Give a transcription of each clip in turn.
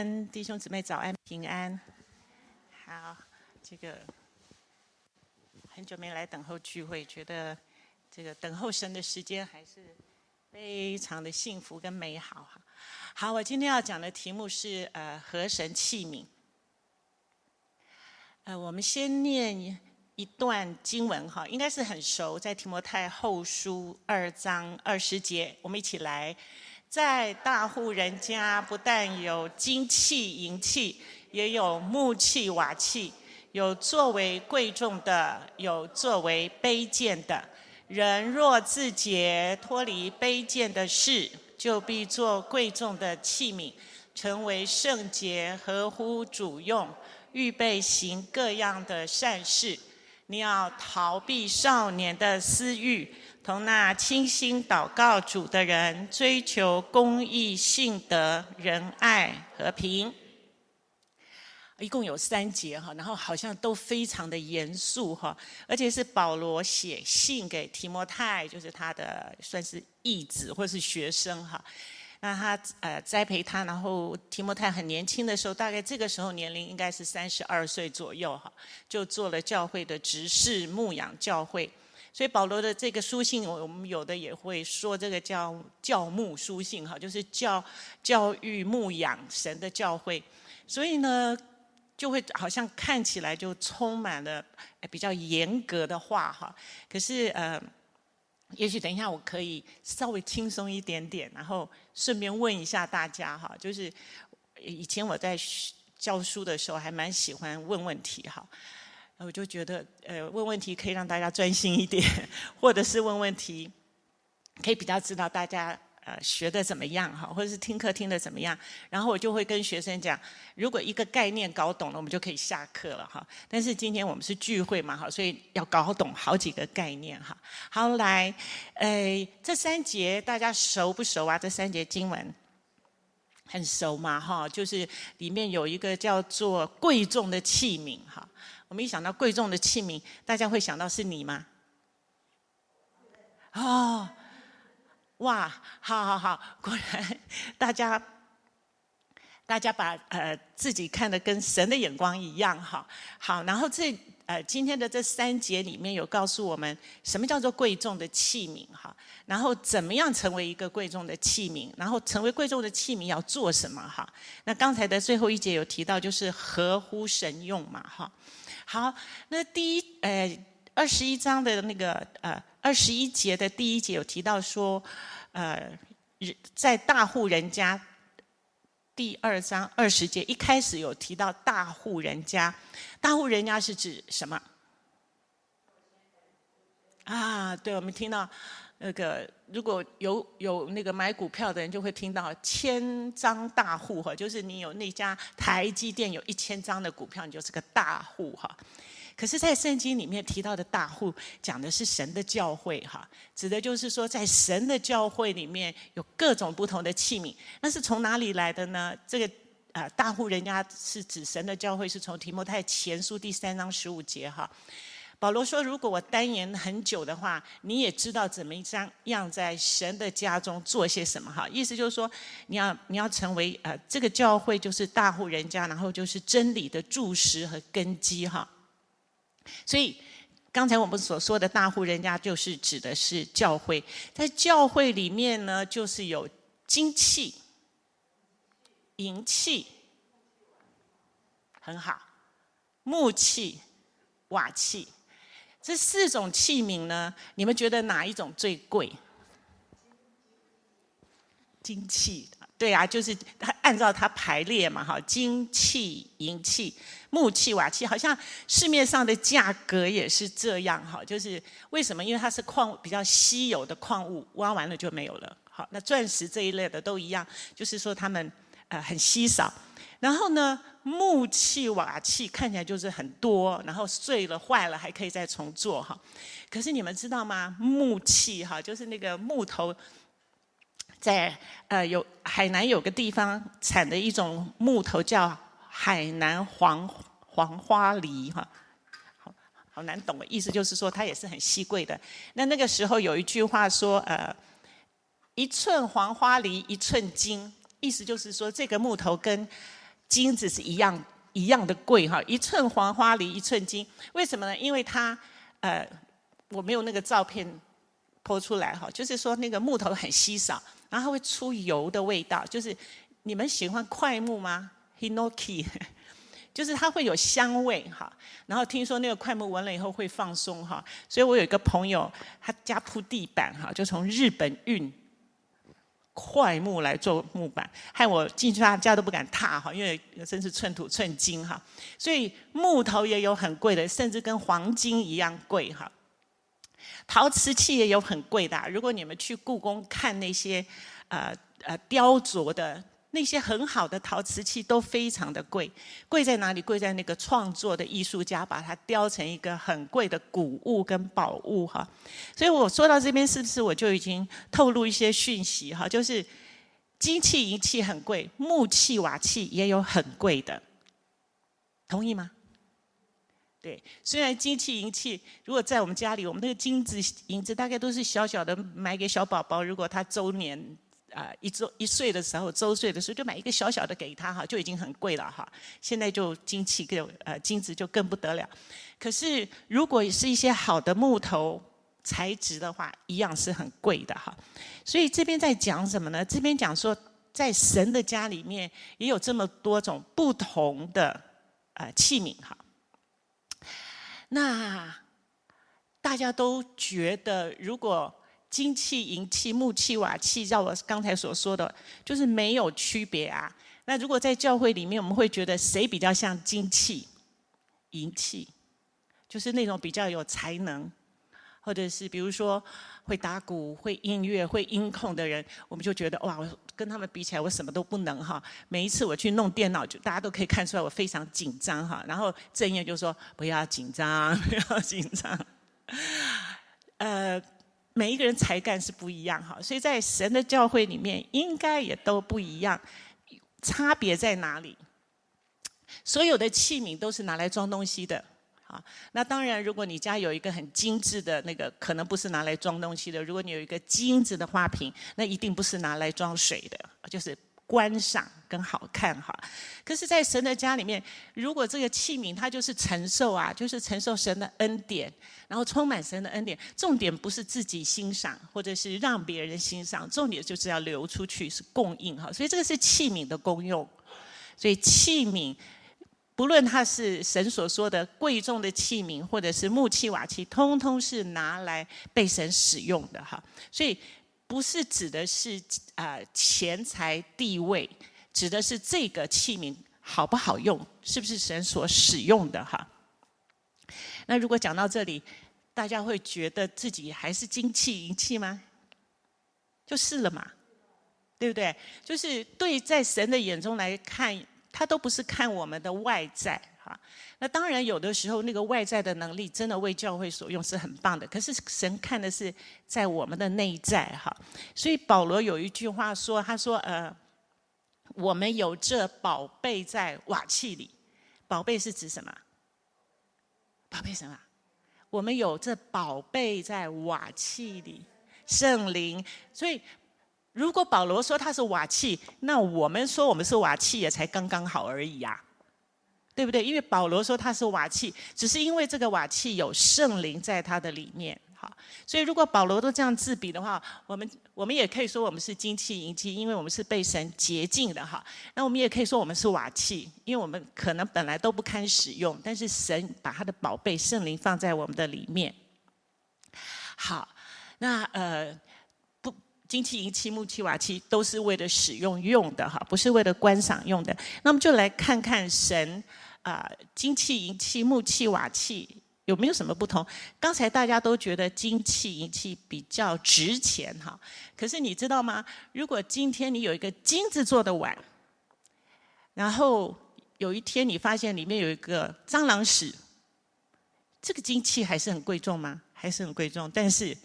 安，弟兄姊妹早安平安。好，这个很久没来等候聚会，觉得这个等候神的时间还是非常的幸福跟美好哈。好，我今天要讲的题目是呃和神器皿。呃，我们先念一段经文哈，应该是很熟，在提摩太后书二章二十节，我们一起来。在大户人家，不但有金器银器，也有木器瓦器，有作为贵重的，有作为卑贱的。人若自洁，脱离卑贱的事，就必做贵重的器皿，成为圣洁，合乎主用，预备行各样的善事。你要逃避少年的私欲。同那倾心祷告主的人，追求公义、信德、仁爱、和平。一共有三节哈，然后好像都非常的严肃哈，而且是保罗写信给提摩太，就是他的算是义子或是学生哈。那他呃栽培他，然后提摩太很年轻的时候，大概这个时候年龄应该是三十二岁左右哈，就做了教会的执事，牧养教会。所以保罗的这个书信，我们有的也会说这个叫教牧书信哈，就是教教育牧养神的教会。所以呢，就会好像看起来就充满了比较严格的话哈。可是呃，也许等一下我可以稍微轻松一点点，然后顺便问一下大家哈，就是以前我在教书的时候还蛮喜欢问问题哈。我就觉得，呃，问问题可以让大家专心一点，或者是问问题，可以比较知道大家呃学的怎么样哈，或者是听课听的怎么样。然后我就会跟学生讲，如果一个概念搞懂了，我们就可以下课了哈。但是今天我们是聚会嘛哈，所以要搞懂好几个概念哈。好，来，呃，这三节大家熟不熟啊？这三节经文很熟嘛哈，就是里面有一个叫做贵重的器皿哈。我们一想到贵重的器皿，大家会想到是你吗？哦，哇，好好好，果然大家大家把呃自己看得跟神的眼光一样哈。好，然后这呃今天的这三节里面有告诉我们什么叫做贵重的器皿哈，然后怎么样成为一个贵重的器皿，然后成为贵重的器皿要做什么哈？那刚才的最后一节有提到就是合乎神用嘛哈。好，那第一，呃，二十一章的那个，呃，二十一节的第一节有提到说，呃，在大户人家，第二章二十节一开始有提到大户人家，大户人家是指什么？啊，对，我们听到那个如果有有那个买股票的人就会听到千张大户哈，就是你有那家台积电有一千张的股票，你就是个大户哈。可是，在圣经里面提到的大户，讲的是神的教会哈，指的就是说，在神的教会里面有各种不同的器皿。那是从哪里来的呢？这个啊，大户人家是指神的教会，是从提摩太前书第三章十五节哈。保罗说：“如果我单言很久的话，你也知道怎么样在神的家中做些什么哈。意思就是说，你要你要成为呃这个教会就是大户人家，然后就是真理的柱石和根基哈。所以刚才我们所说的大户人家，就是指的是教会，在教会里面呢，就是有金器、银器，很好，木器、瓦器。”这四种器皿呢，你们觉得哪一种最贵？金器，对啊，就是它按照它排列嘛，哈，金器、银器、木器、瓦器，好像市面上的价格也是这样，哈，就是为什么？因为它是矿比较稀有的矿物，挖完了就没有了。好，那钻石这一类的都一样，就是说它们呃很稀少。然后呢，木器瓦器看起来就是很多，然后碎了坏了还可以再重做哈。可是你们知道吗？木器哈，就是那个木头，在呃有海南有个地方产的一种木头叫海南黄黄花梨哈，好好难懂的意思就是说它也是很稀贵的。那那个时候有一句话说呃，一寸黄花梨一寸金，意思就是说这个木头跟金子是一样一样的贵哈，一寸黄花梨一寸金。为什么呢？因为它呃，我没有那个照片剖出来哈，就是说那个木头很稀少，然后它会出油的味道。就是你们喜欢桧木吗？Hinoki。就是它会有香味哈，然后听说那个桧木闻了以后会放松哈，所以我有一个朋友，他家铺地板哈，就从日本运坏木来做木板，害我进去他家都不敢踏哈，因为真是寸土寸金哈。所以木头也有很贵的，甚至跟黄金一样贵哈。陶瓷器也有很贵的，如果你们去故宫看那些呃呃雕琢的。那些很好的陶瓷器都非常的贵，贵在哪里？贵在那个创作的艺术家把它雕成一个很贵的古物跟宝物哈。所以我说到这边，是不是我就已经透露一些讯息哈？就是金器银器很贵，木器瓦器也有很贵的，同意吗？对，虽然金器银器如果在我们家里，我们那个金子银子大概都是小小的，买给小宝宝，如果他周年。啊、一周一岁的时候，周岁的时候就买一个小小的给他哈，就已经很贵了哈。现在就金器更呃金子就更不得了。可是如果是一些好的木头材质的话，一样是很贵的哈。所以这边在讲什么呢？这边讲说，在神的家里面也有这么多种不同的呃器皿哈。那大家都觉得如果。金器、银器、木器、瓦器，照我刚才所说的，就是没有区别啊。那如果在教会里面，我们会觉得谁比较像金器、银器？就是那种比较有才能，或者是比如说会打鼓、会音乐、会音控的人，我们就觉得哇，我跟他们比起来，我什么都不能哈。每一次我去弄电脑，就大家都可以看出来我非常紧张哈。然后正业就说不要紧张，不要紧张，呃。每一个人才干是不一样哈，所以在神的教会里面应该也都不一样，差别在哪里？所有的器皿都是拿来装东西的，啊，那当然如果你家有一个很精致的那个，可能不是拿来装东西的；如果你有一个精致的花瓶，那一定不是拿来装水的，就是。观赏跟好看哈，可是，在神的家里面，如果这个器皿它就是承受啊，就是承受神的恩典，然后充满神的恩典。重点不是自己欣赏，或者是让别人欣赏，重点就是要流出去，是供应哈。所以这个是器皿的功用。所以器皿，不论它是神所说的贵重的器皿，或者是木器瓦器，通通是拿来被神使用的哈。所以。不是指的是啊钱财地位，指的是这个器皿好不好用，是不是神所使用的哈？那如果讲到这里，大家会觉得自己还是金器银器吗？就是了嘛，对不对？就是对，在神的眼中来看，他都不是看我们的外在。那当然，有的时候那个外在的能力真的为教会所用是很棒的。可是神看的是在我们的内在哈。所以保罗有一句话说：“他说，呃，我们有这宝贝在瓦器里。宝贝是指什么？宝贝什么？我们有这宝贝在瓦器里，圣灵。所以，如果保罗说他是瓦器，那我们说我们是瓦器也才刚刚好而已呀。”对不对？因为保罗说他是瓦器，只是因为这个瓦器有圣灵在他的里面，好，所以如果保罗都这样自比的话，我们我们也可以说我们是金器银器，因为我们是被神洁净的哈。那我们也可以说我们是瓦器，因为我们可能本来都不堪使用，但是神把他的宝贝圣灵放在我们的里面。好，那呃不，金器银器木器瓦器都是为了使用用的哈，不是为了观赏用的。那么就来看看神。啊、金器、银器、木器、瓦器有没有什么不同？刚才大家都觉得金器、银器比较值钱哈，可是你知道吗？如果今天你有一个金子做的碗，然后有一天你发现里面有一个蟑螂屎，这个金器还是很贵重吗？还是很贵重，但是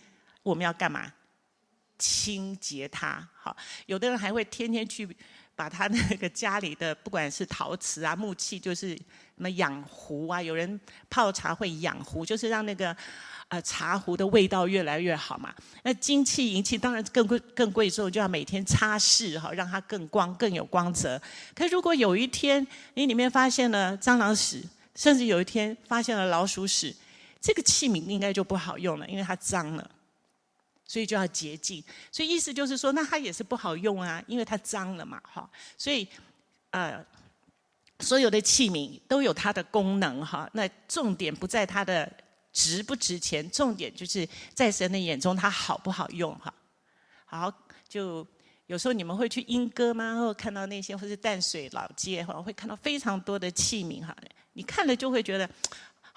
我们要干嘛？清洁它。好，有的人还会天天去。把他那个家里的不管是陶瓷啊、木器，就是什么养壶啊，有人泡茶会养壶，就是让那个呃茶壶的味道越来越好嘛。那金器银器当然更贵更贵重，就要每天擦拭哈，让它更光更有光泽。可如果有一天你里面发现了蟑螂屎，甚至有一天发现了老鼠屎，这个器皿应该就不好用了，因为它脏了。所以就要洁净，所以意思就是说，那它也是不好用啊，因为它脏了嘛，哈。所以，呃，所有的器皿都有它的功能，哈。那重点不在它的值不值钱，重点就是在神的眼中它好不好用，哈。好，就有时候你们会去莺歌吗？或看到那些，或是淡水老街，哈，会看到非常多的器皿，哈。你看了就会觉得。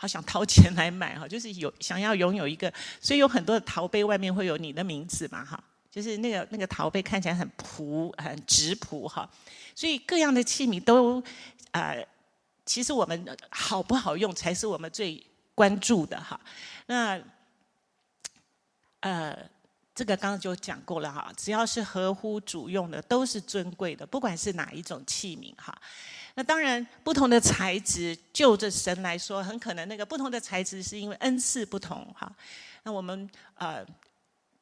好想掏钱来买哈，就是有想要拥有一个，所以有很多的陶杯外面会有你的名字嘛哈，就是那个那个陶杯看起来很朴很质朴哈，所以各样的器皿都呃，其实我们好不好用才是我们最关注的哈。那呃，这个刚刚就讲过了哈，只要是合乎主用的都是尊贵的，不管是哪一种器皿哈。那当然，不同的材质，就着神来说，很可能那个不同的材质是因为恩赐不同哈。那我们呃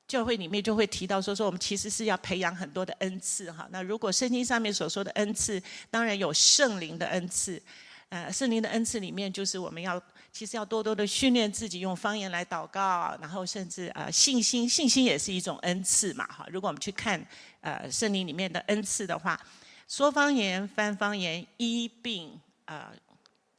教会里面就会提到说，说我们其实是要培养很多的恩赐哈。那如果圣经上面所说的恩赐，当然有圣灵的恩赐，呃，圣灵的恩赐里面就是我们要其实要多多的训练自己用方言来祷告，然后甚至呃信心，信心也是一种恩赐嘛哈。如果我们去看呃圣灵里面的恩赐的话。说方言、翻方言、医病、呃，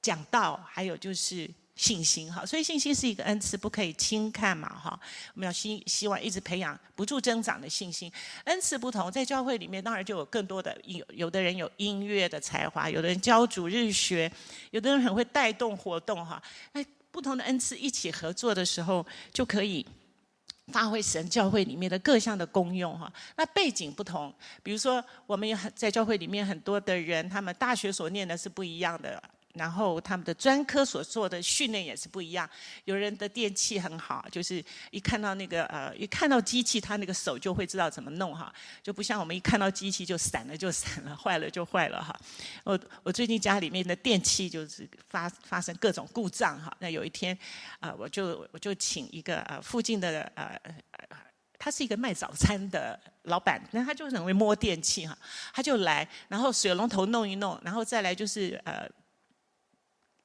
讲道，还有就是信心哈。所以信心是一个恩赐，不可以轻看嘛哈。我们要希希望一直培养不住增长的信心。恩赐不同，在教会里面当然就有更多的有有的人有音乐的才华，有的人教主日学，有的人很会带动活动哈。那不同的恩赐一起合作的时候，就可以。发挥神教会里面的各项的功用哈，那背景不同，比如说我们有很在教会里面很多的人，他们大学所念的是不一样的。然后他们的专科所做的训练也是不一样。有人的电器很好，就是一看到那个呃，一看到机器，他那个手就会知道怎么弄哈，就不像我们一看到机器就闪了就闪了，坏了就坏了哈。我我最近家里面的电器就是发发生各种故障哈。那有一天啊、我就我就请一个呃附近的呃，他是一个卖早餐的老板，那他就很会摸电器哈，他就来，然后水龙头弄一弄，然后再来就是呃。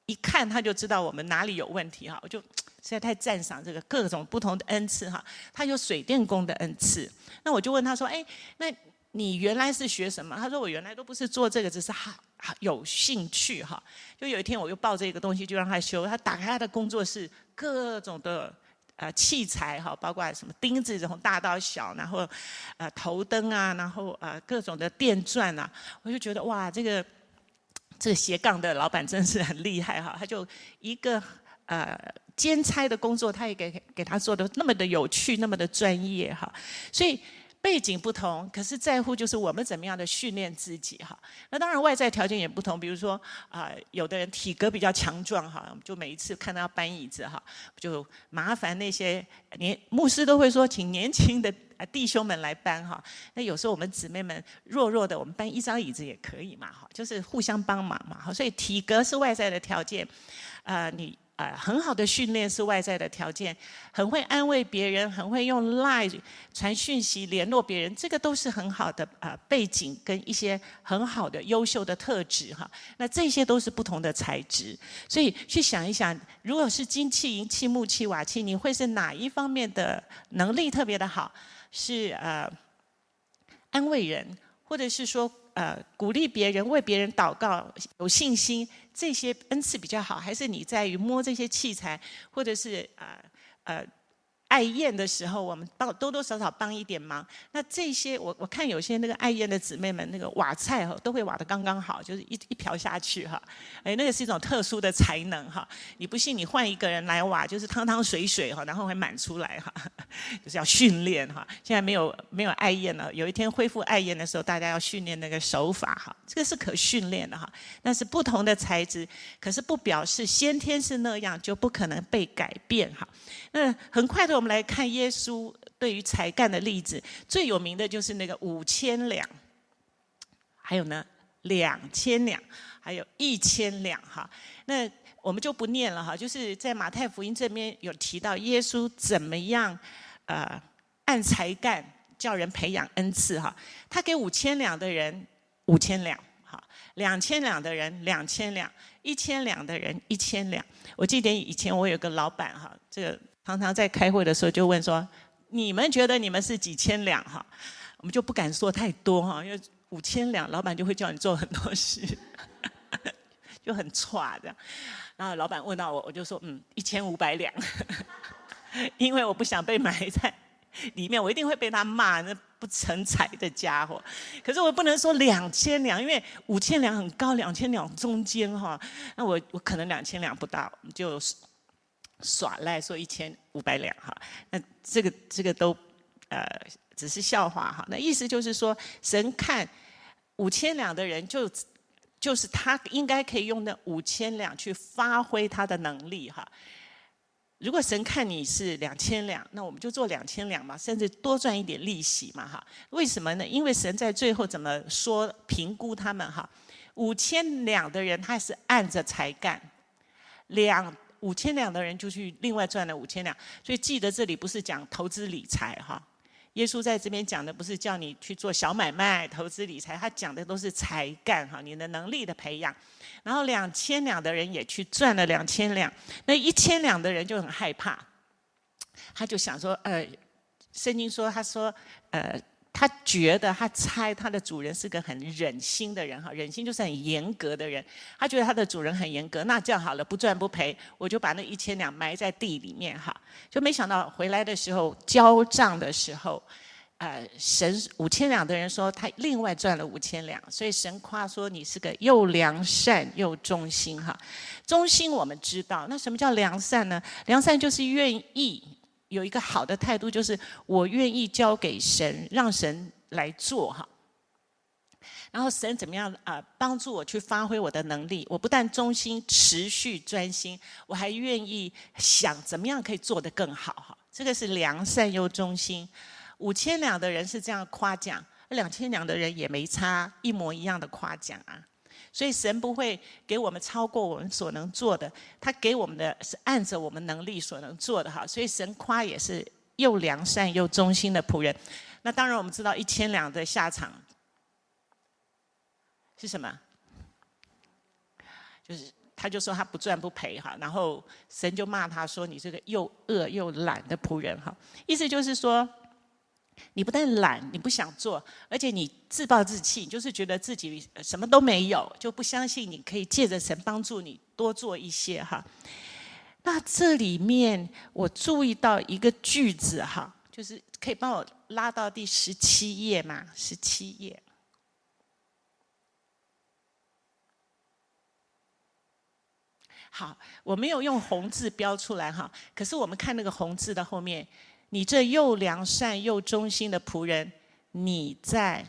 一看他就知道我们哪里有问题哈，我就实在太赞赏这个各种不同的恩赐哈。他有水电工的恩赐，那我就问他说：“哎，那你原来是学什么？”他说：“我原来都不是做这个，只是好有兴趣哈。”就有一天我又抱着一个东西就让他修，他打开他的工作室，各种的呃器材哈，包括什么钉子从大到小，然后呃头灯啊，然后呃各种的电钻啊，我就觉得哇这个。这个斜杠的老板真是很厉害哈，他就一个呃兼差的工作，他也给给他做的那么的有趣，那么的专业哈，所以背景不同，可是在乎就是我们怎么样的训练自己哈。那当然外在条件也不同，比如说啊、有的人体格比较强壮哈，就每一次看到要搬椅子哈，就麻烦那些年牧师都会说，请年轻的。弟兄们来搬哈，那有时候我们姊妹们弱弱的，我们搬一张椅子也可以嘛哈，就是互相帮忙嘛哈。所以体格是外在的条件，呃，你呃很好的训练是外在的条件，很会安慰别人，很会用 LINE 传讯息联络别人，这个都是很好的呃背景跟一些很好的优秀的特质哈。那这些都是不同的材质，所以去想一想，如果是金器、银器、木器、瓦器，你会是哪一方面的能力特别的好？是呃安慰人，或者是说呃鼓励别人，为别人祷告，有信心，这些恩赐比较好，还是你在于摸这些器材，或者是呃呃。爱宴的时候，我们帮多多少少帮一点忙。那这些，我我看有些那个爱宴的姊妹们，那个瓦菜哈，都会瓦得刚刚好，就是一一瓢下去哈。哎，那个是一种特殊的才能哈。你不信，你换一个人来挖，就是汤汤水水哈，然后会满出来哈。就是要训练哈。现在没有没有爱宴了，有一天恢复爱宴的时候，大家要训练那个手法哈。这个是可训练的哈。但是不同的材质，可是不表示先天是那样就不可能被改变哈。那很快的。我们来看耶稣对于才干的例子，最有名的就是那个五千两，还有呢两千两，还有一千两哈。那我们就不念了哈，就是在马太福音这边有提到耶稣怎么样呃按才干叫人培养恩赐哈。他给五千两的人五千两。哈两千两的人，两千两；一千两的人，一千两。我记得以前我有个老板哈，这个常常在开会的时候就问说：“你们觉得你们是几千两？”哈，我们就不敢说太多哈，因为五千两，老板就会叫你做很多事，就很差这样。然后老板问到我，我就说：“嗯，一千五百两。”因为我不想被埋在里面，我一定会被他骂那。不成才的家伙，可是我不能说两千两，因为五千两很高，两千两中间哈，那我我可能两千两不到，就耍赖说一千五百两哈，那这个这个都呃只是笑话哈，那意思就是说，神看五千两的人就就是他应该可以用那五千两去发挥他的能力哈。如果神看你是两千两，那我们就做两千两嘛，甚至多赚一点利息嘛，哈。为什么呢？因为神在最后怎么说评估他们哈？五千两的人他是按着才干，两五千两的人就去另外赚了五千两，所以记得这里不是讲投资理财哈。耶稣在这边讲的不是叫你去做小买卖、投资理财，他讲的都是才干哈，你的能力的培养。然后两千两的人也去赚了两千两，那一千两的人就很害怕，他就想说，呃，圣经说，他说，呃，他觉得他猜他的主人是个很忍心的人哈，忍心就是很严格的人，他觉得他的主人很严格，那这样好了，不赚不赔，我就把那一千两埋在地里面哈，就没想到回来的时候交账的时候。呃，神五千两的人说他另外赚了五千两，所以神夸说你是个又良善又忠心哈。忠心我们知道，那什么叫良善呢？良善就是愿意有一个好的态度，就是我愿意交给神，让神来做哈。然后神怎么样啊？帮助我去发挥我的能力。我不但忠心、持续专心，我还愿意想怎么样可以做得更好哈。这个是良善又忠心。五千两的人是这样夸奖，两千两的人也没差，一模一样的夸奖啊。所以神不会给我们超过我们所能做的，他给我们的是按着我们能力所能做的哈。所以神夸也是又良善又忠心的仆人。那当然我们知道一千两的下场是什么？就是他就说他不赚不赔哈，然后神就骂他说，你这个又饿又懒的仆人哈，意思就是说。你不但懒，你不想做，而且你自暴自弃，就是觉得自己什么都没有，就不相信你可以借着神帮助你多做一些哈。那这里面我注意到一个句子哈，就是可以帮我拉到第十七页吗？十七页。好，我没有用红字标出来哈，可是我们看那个红字的后面。你这又良善又忠心的仆人，你在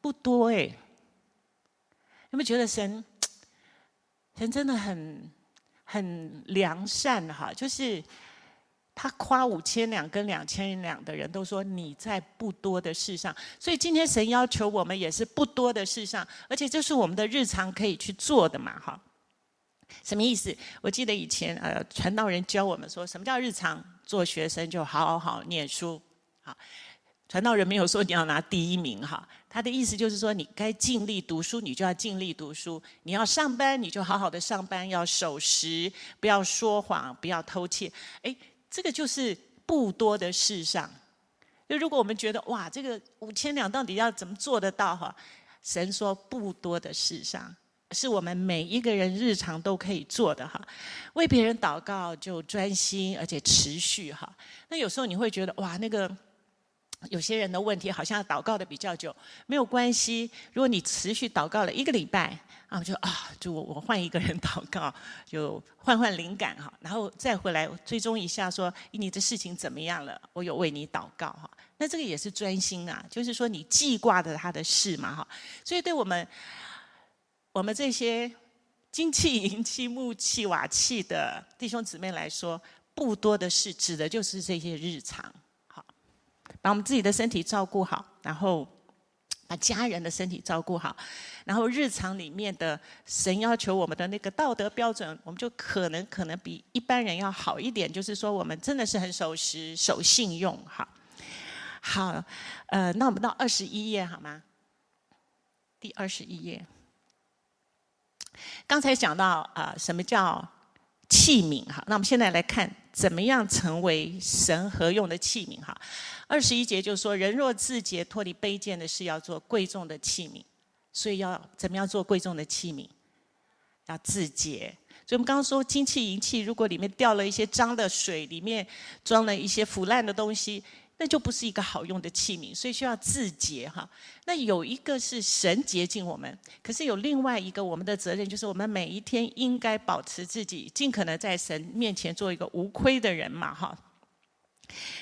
不多哎？有没有觉得神神真的很很良善哈？就是他夸五千两跟两千两的人都说你在不多的事上，所以今天神要求我们也是不多的事上，而且这是我们的日常可以去做的嘛哈。什么意思？我记得以前呃，传道人教我们说，什么叫日常？做学生就好好念书。好，传道人没有说你要拿第一名哈，他的意思就是说，你该尽力读书，你就要尽力读书；你要上班，你就好好的上班，要守时，不要说谎，不要偷窃。哎，这个就是不多的事上。就如果我们觉得哇，这个五千两到底要怎么做得到哈？神说不多的事上。是我们每一个人日常都可以做的哈，为别人祷告就专心而且持续哈。那有时候你会觉得哇，那个有些人的问题好像祷告的比较久，没有关系。如果你持续祷告了一个礼拜啊，就啊，就我我换一个人祷告，就换换灵感哈，然后再回来追踪一下说你的事情怎么样了，我有为你祷告哈。那这个也是专心啊，就是说你记挂着他的事嘛哈。所以对我们。我们这些金器、银器、木器、瓦器的弟兄姊妹来说，不多的事，指的就是这些日常，好，把我们自己的身体照顾好，然后把家人的身体照顾好，然后日常里面的神要求我们的那个道德标准，我们就可能可能比一般人要好一点。就是说，我们真的是很守时、守信用。好，好，呃，那我们到二十一页好吗？第二十一页，刚才讲到啊、什么叫器皿？哈，那我们现在来看，怎么样成为神合用的器皿？哈。二十一节就是说，人若自洁，脱离卑贱的事，要做贵重的器皿。所以要怎么样做贵重的器皿？要自洁。所以我们刚刚说，金器银器，如果里面掉了一些脏的水，里面装了一些腐烂的东西，那就不是一个好用的器皿。所以需要自洁哈。那有一个是神洁净我们，可是有另外一个我们的责任，就是我们每一天应该保持自己，尽可能在神面前做一个无亏的人嘛哈。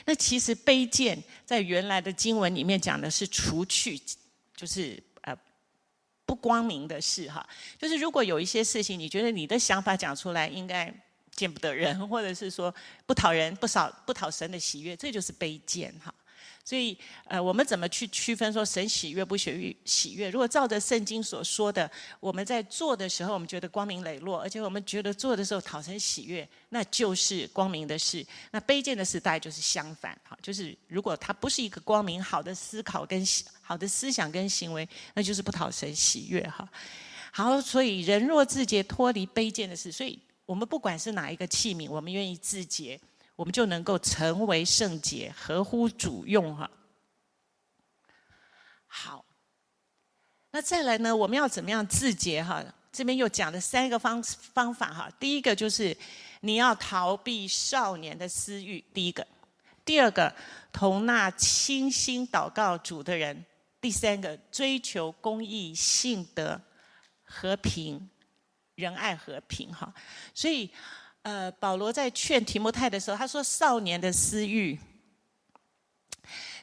那其实卑贱在原来的经文里面讲的是除去，就是呃不光明的事哈。就是如果有一些事情，你觉得你的想法讲出来应该见不得人，或者是说不讨人、不少不讨神的喜悦，这就是卑贱哈。所以，呃，我们怎么去区分说神喜悦不喜悦？喜悦，如果照着圣经所说的，我们在做的时候，我们觉得光明磊落，而且我们觉得做的时候讨神喜悦，那就是光明的事。那卑贱的事，大概就是相反，哈，就是如果它不是一个光明好的思考跟好的思想跟行为，那就是不讨神喜悦，哈。好，所以人若自洁，脱离卑贱的事，所以我们不管是哪一个器皿，我们愿意自洁。我们就能够成为圣洁，合乎主用哈。好，那再来呢？我们要怎么样自洁哈？这边又讲了三个方方法哈。第一个就是你要逃避少年的私欲，第一个；第二个，同那清心祷告主的人；第三个，追求公义、信德、和平、仁爱、和平哈。所以。呃，保罗在劝提摩太的时候，他说：“少年的私欲，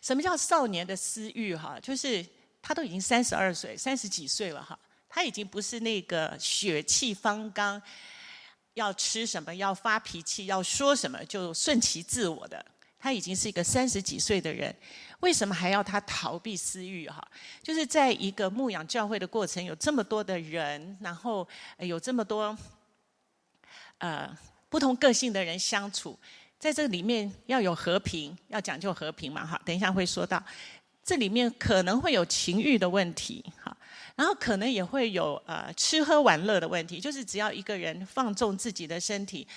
什么叫少年的私欲？哈，就是他都已经三十二岁，三十几岁了哈，他已经不是那个血气方刚，要吃什么要发脾气，要说什么就顺其自我的，他已经是一个三十几岁的人，为什么还要他逃避私欲？哈，就是在一个牧养教会的过程，有这么多的人，然后有这么多，呃。”不同个性的人相处，在这里面要有和平，要讲究和平嘛，哈。等一下会说到，这里面可能会有情欲的问题，哈。然后可能也会有呃吃喝玩乐的问题，就是只要一个人放纵自己的身体，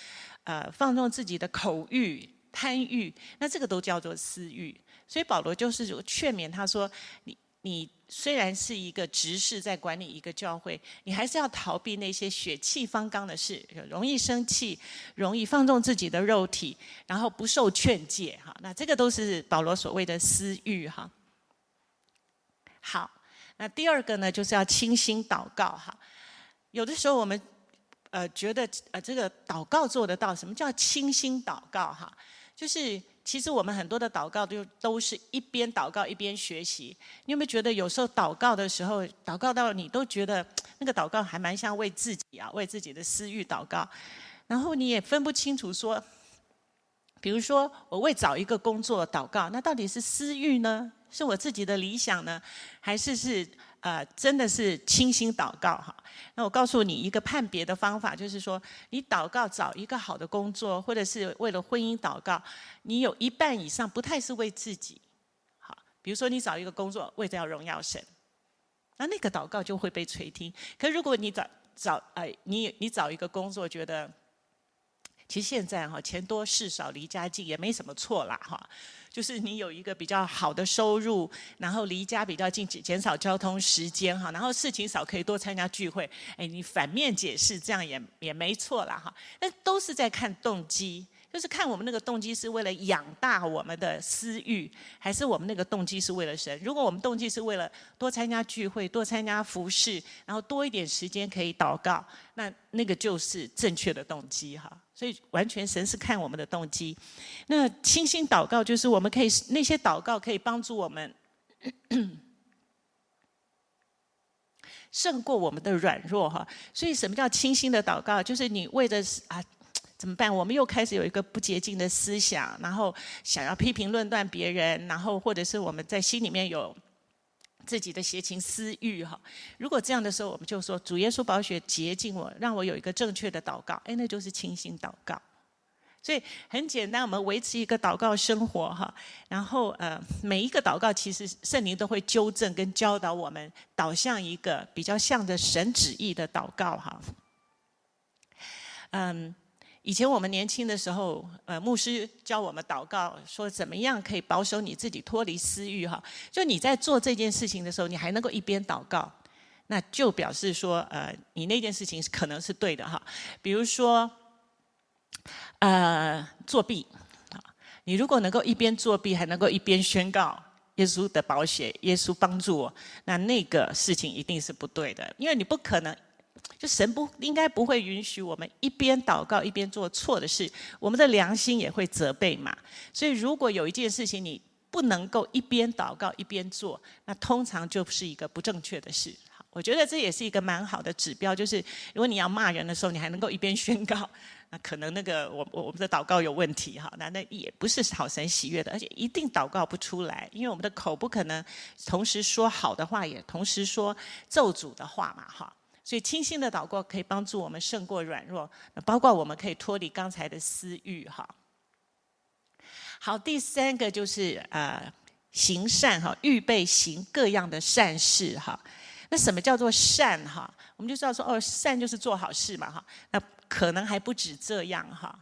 呃，放纵自己的口欲、贪欲，那这个都叫做私欲。所以保罗就是劝勉他说，你。你虽然是一个执事，在管理一个教会，你还是要逃避那些血气方刚的事，容易生气，容易放纵自己的肉体，然后不受劝诫。哈，那这个都是保罗所谓的私欲。哈，好，那第二个呢，就是要清心祷告。哈，有的时候我们呃觉得呃这个祷告做得到，什么叫清心祷告？哈，就是。其实我们很多的祷告都都是一边祷告一边学习。你有没有觉得有时候祷告的时候，祷告到你都觉得那个祷告还蛮像为自己啊，为自己的私欲祷告，然后你也分不清楚说，比如说我为找一个工作祷告，那到底是私欲呢？是我自己的理想呢，还是是？呃，真的是清心祷告哈。那我告诉你一个判别的方法，就是说，你祷告找一个好的工作，或者是为了婚姻祷告，你有一半以上不太是为自己。好，比如说你找一个工作，为了要荣耀神，那那个祷告就会被垂听。可如果你找找呃，你你找一个工作，觉得其实现在哈钱多事少离家近也没什么错啦哈。就是你有一个比较好的收入，然后离家比较近，减少交通时间哈，然后事情少，可以多参加聚会。哎，你反面解释这样也也没错啦哈。那都是在看动机，就是看我们那个动机是为了养大我们的私欲，还是我们那个动机是为了神。如果我们动机是为了多参加聚会、多参加服事，然后多一点时间可以祷告，那那个就是正确的动机哈。所以，完全神是看我们的动机。那清心祷告，就是我们可以那些祷告可以帮助我们胜过我们的软弱哈。所以，什么叫清心的祷告？就是你为着啊怎么办？我们又开始有一个不洁净的思想，然后想要批评论断别人，然后或者是我们在心里面有自己的邪情私欲哈。如果这样的时候，我们就说主耶稣宝血洁净我，让我有一个正确的祷告，哎，那就是清心祷告。所以很简单，我们维持一个祷告生活哈。然后呃，每一个祷告其实圣灵都会纠正跟教导我们，导向一个比较向着神旨意的祷告哈。嗯。以前我们年轻的时候，呃，牧师教我们祷告，说怎么样可以保守你自己脱离私欲哈。就你在做这件事情的时候，你还能够一边祷告，那就表示说，呃，你那件事情可能是对的哈。比如说，呃，作弊啊，你如果能够一边作弊，还能够一边宣告耶稣的宝血，耶稣帮助我，那那个事情一定是不对的，因为你不可能。就神不应该不会允许我们一边祷告一边做错的事，我们的良心也会责备嘛。所以如果有一件事情你不能够一边祷告一边做，那通常就是一个不正确的事。我觉得这也是一个蛮好的指标，就是如果你要骂人的时候，你还能够一边宣告，那可能那个我我们的祷告有问题哈，那那也不是讨神喜悦的，而且一定祷告不出来，因为我们的口不可能同时说好的话，也同时说咒诅的话嘛哈。所以，清心的祷告可以帮助我们胜过软弱，包括我们可以脱离刚才的私欲哈。好，第三个就是呃行善哈，预备行各样的善事哈。那什么叫做善哈？我们就知道说哦，善就是做好事嘛哈。那可能还不止这样哈。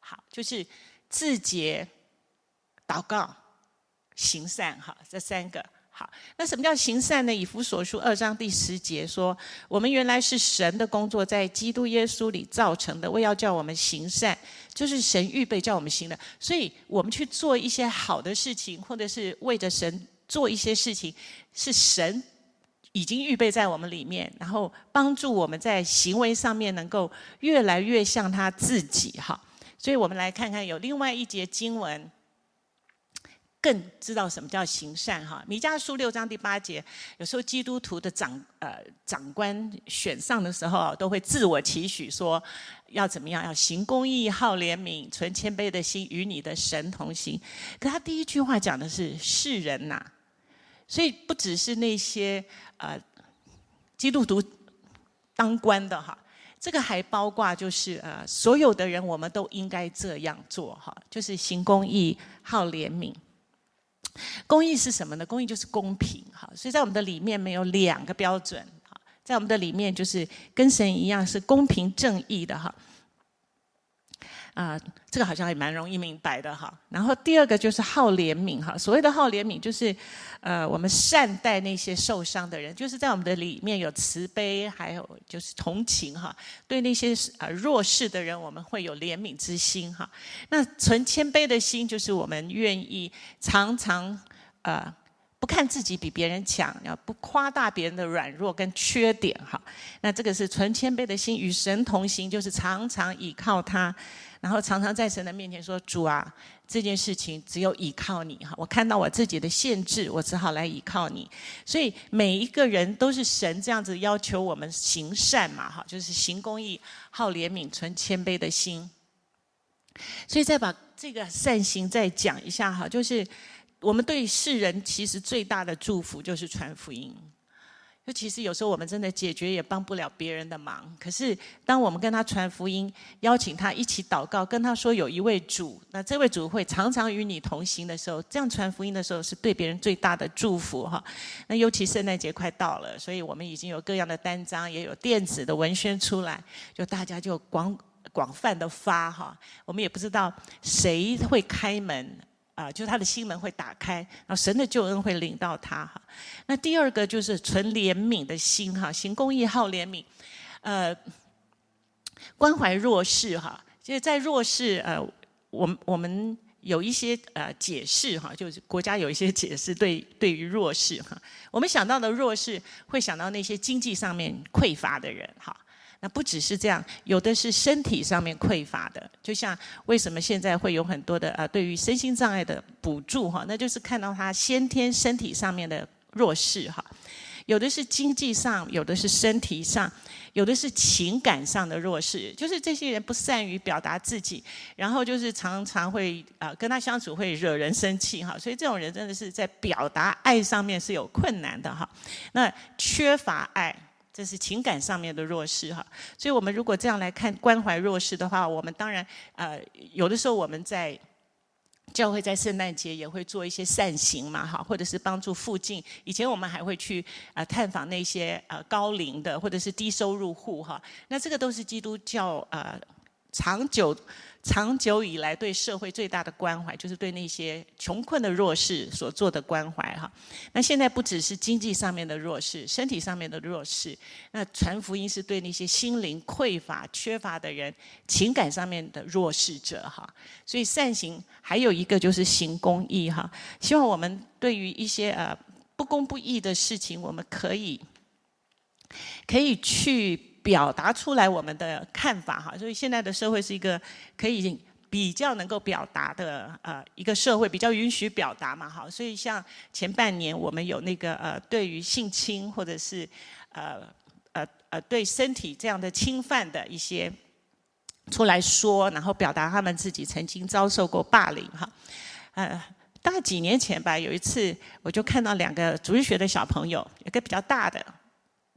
好，就是自洁、祷告、行善哈，这三个。好，那什么叫行善呢？以弗所书二章第十节说：“我们原来是神的工作，在基督耶稣里造成的，为要叫我们行善，就是神预备叫我们行的。所以，我们去做一些好的事情，或者是为着神做一些事情，是神已经预备在我们里面，然后帮助我们在行为上面能够越来越像他自己。哈，所以我们来看看有另外一节经文。”更知道什么叫行善哈？米迦书六章第八节，有时候基督徒的长呃长官选上的时候，都会自我期许说要怎么样？要行公义、好怜悯、存谦卑的心，与你的神同行。可他第一句话讲的是世人呐、所以不只是那些呃基督徒当官的哈，这个还包括就是呃所有的人，我们都应该这样做哈，就是行公义、好怜悯。公义是什么呢？公义就是公平，哈，所以在我们的里面没有两个标准，哈，在我们的里面就是跟神一样是公平正义的，哈。啊、呃，这个好像也蛮容易明白的哈。然后第二个就是好怜悯哈。所谓的好怜悯，就是呃，我们善待那些受伤的人，就是在我们的里面有慈悲，还有就是同情哈。对那些呃弱势的人，我们会有怜悯之心哈。那存谦卑的心，就是我们愿意常常呃不看自己比别人强，要不夸大别人的软弱跟缺点哈。那这个是存谦卑的心，与神同行，就是常常倚靠他。然后常常在神的面前说：“主啊，这件事情只有依靠你哈！我看到我自己的限制，我只好来依靠你。所以每一个人都是神这样子要求我们行善嘛哈，就是行公义、好怜悯、存谦卑的心。所以再把这个善行再讲一下哈，就是我们对世人其实最大的祝福就是传福音。”就其实有时候我们真的解决也帮不了别人的忙，可是当我们跟他传福音，邀请他一起祷告，跟他说有一位主，那这位主会常常与你同行的时候，这样传福音的时候是对别人最大的祝福哈。那尤其圣诞节快到了，所以我们已经有各样的单张，也有电子的文宣出来，就大家就广广泛的发哈。我们也不知道谁会开门。啊、就是他的心门会打开，然后神的救恩会临到他哈。那第二个就是存怜悯的心哈，行公义好怜悯，呃，关怀弱势哈。就是在弱势呃，我们我们有一些呃解释哈，就是国家有一些解释对对于弱势哈，我们想到的弱势会想到那些经济上面匮乏的人哈。那不只是这样，有的是身体上面匮乏的，就像为什么现在会有很多的呃，对于身心障碍的补助哈，那就是看到他先天身体上面的弱势哈。有的是经济上，有的是身体上，有的是情感上的弱势。就是这些人不善于表达自己，然后就是常常会啊、跟他相处会惹人生气哈。所以这种人真的是在表达爱上面是有困难的哈。那缺乏爱，这是情感上面的弱势哈。所以我们如果这样来看关怀弱势的话，我们当然呃有的时候我们在。教会在圣诞节也会做一些善行嘛，哈，或者是帮助附近。以前我们还会去呃探访那些呃高龄的或者是低收入户哈。那这个都是基督教呃长久。长久以来对社会最大的关怀，就是对那些穷困的弱势所做的关怀哈。那现在不只是经济上面的弱势，身体上面的弱势，那传福音是对那些心灵匮乏、缺乏的人，情感上面的弱势者哈。所以善行还有一个就是行公义哈。希望我们对于一些呃不公不义的事情，我们可以可以去。表达出来我们的看法哈，所以现在的社会是一个可以比较能够表达的呃一个社会，比较允许表达嘛哈。所以像前半年我们有那个呃对于性侵或者是呃呃呃对身体这样的侵犯的一些出来说，然后表达他们自己曾经遭受过霸凌哈。呃，大概几年前吧，有一次我就看到两个主日学的小朋友，一个比较大的。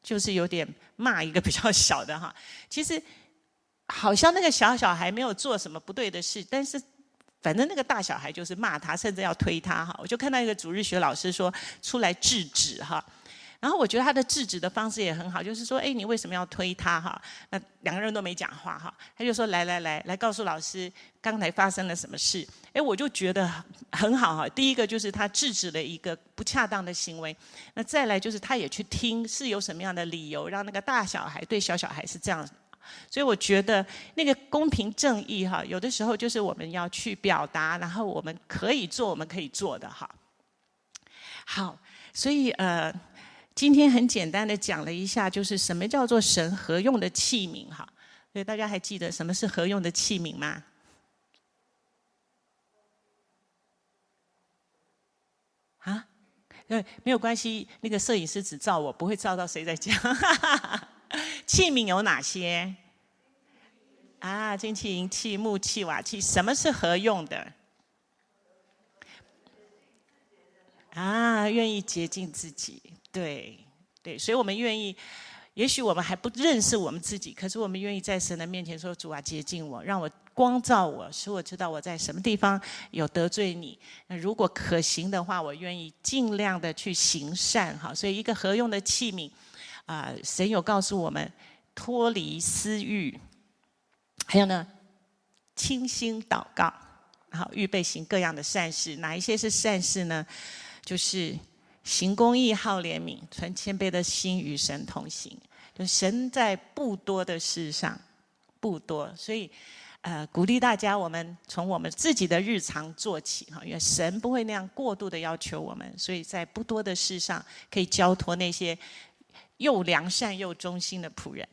就是有点骂一个比较小的哈，其实好像那个小小孩没有做什么不对的事，但是反正那个大小孩就是骂他，甚至要推他哈。我就看到一个主日学老师说出来制止哈。然后我觉得他的制止的方式也很好，就是说，哎，你为什么要推他哈？那两个人都没讲话哈，他就说，来来来，来告诉老师刚才发生了什么事。哎，我就觉得很好哈。第一个就是他制止了一个不恰当的行为，那再来就是他也去听是有什么样的理由让那个大小孩对小小孩是这样。所以我觉得那个公平正义哈，有的时候就是我们要去表达，然后我们可以做我们可以做的哈。好，所以呃。今天很简单的讲了一下，就是什么叫做神合用的器皿哈。所以大家还记得什么是合用的器皿吗？啊？对，没有关系，那个摄影师只照我，不会照到谁在讲。器皿有哪些？啊，金器、银器、木器、瓦器，什么是合用的？啊，愿意洁净自己。对，对，所以我们愿意，也许我们还不认识我们自己，可是我们愿意在神的面前说：“主啊，洁净我，让我光照我，使我知道我在什么地方有得罪你。那如果可行的话，我愿意尽量的去行善。”哈，所以一个合用的器皿，啊、神有告诉我们脱离私欲，还有呢，清心祷告，好预备行各样的善事。哪一些是善事呢？就是。行公义、好怜悯、存谦卑的心，与神同行。就神在不多的事上不多，所以呃，鼓励大家，我们从我们自己的日常做起哈，因为神不会那样过度的要求我们，所以在不多的事上可以交托那些又良善又忠心的仆人。